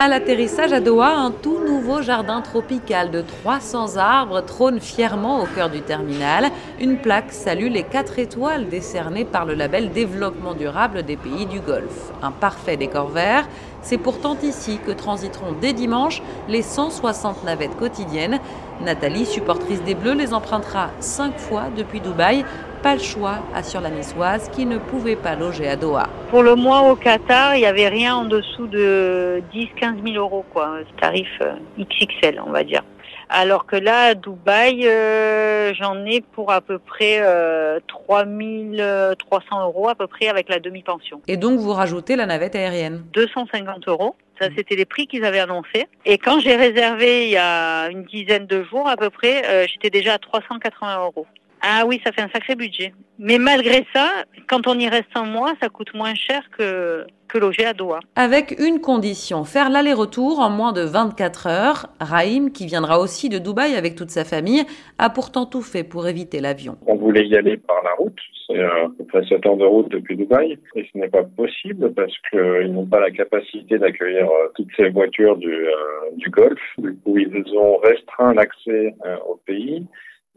À l'atterrissage à Doha, un tout nouveau jardin tropical de 300 arbres trône fièrement au cœur du terminal. Une plaque salue les 4 étoiles décernées par le label Développement durable des pays du Golfe. Un parfait décor vert. C'est pourtant ici que transiteront dès dimanche les 160 navettes quotidiennes. Nathalie, supportrice des Bleus, les empruntera 5 fois depuis Dubaï. Pas le choix, assure la niçoise, qui ne pouvait pas loger à Doha. Pour le mois au Qatar, il n'y avait rien en dessous de 10-15 000 euros, quoi. Tarif euh, XXL, on va dire. Alors que là, à Dubaï, euh, j'en ai pour à peu près euh, 3300 euros à peu près avec la demi-pension. Et donc vous rajoutez la navette aérienne 250 euros. Ça, c'était les prix qu'ils avaient annoncés. Et quand j'ai réservé il y a une dizaine de jours à peu près, euh, j'étais déjà à 380 euros. Ah oui, ça fait un sacré budget. Mais malgré ça, quand on y reste un mois, ça coûte moins cher que, que loger à Doha. Avec une condition, faire l'aller-retour en moins de 24 heures. Raïm, qui viendra aussi de Dubaï avec toute sa famille, a pourtant tout fait pour éviter l'avion. On voulait y aller par la route, c'est à peu près 7 heures de route depuis Dubaï, et ce n'est pas possible parce qu'ils n'ont pas la capacité d'accueillir euh, toutes ces voitures du, euh, du Golfe. Du coup, ils ont restreint l'accès euh, au pays.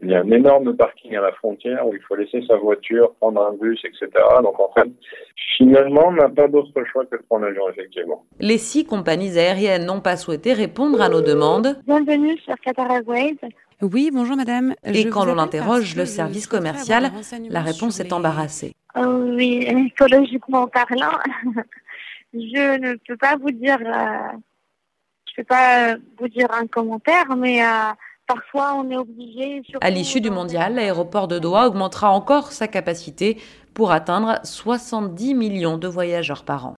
Il y a un énorme parking à la frontière où il faut laisser sa voiture, prendre un bus, etc. Donc en fait, finalement, on n'a pas d'autre choix que de prendre l'avion, effectivement. Les six compagnies aériennes n'ont pas souhaité répondre à nos demandes. Bienvenue sur Qatar Airways. Oui, bonjour madame. Et quand l'on interroge le service commercial, la réponse est embarrassée. Oh, oui, écologiquement parlant, je ne peux pas vous dire, euh, je peux pas vous dire un commentaire, mais euh, parfois on est obligé. À l'issue du mondial, l'aéroport de Doha augmentera encore sa capacité pour atteindre 70 millions de voyageurs par an.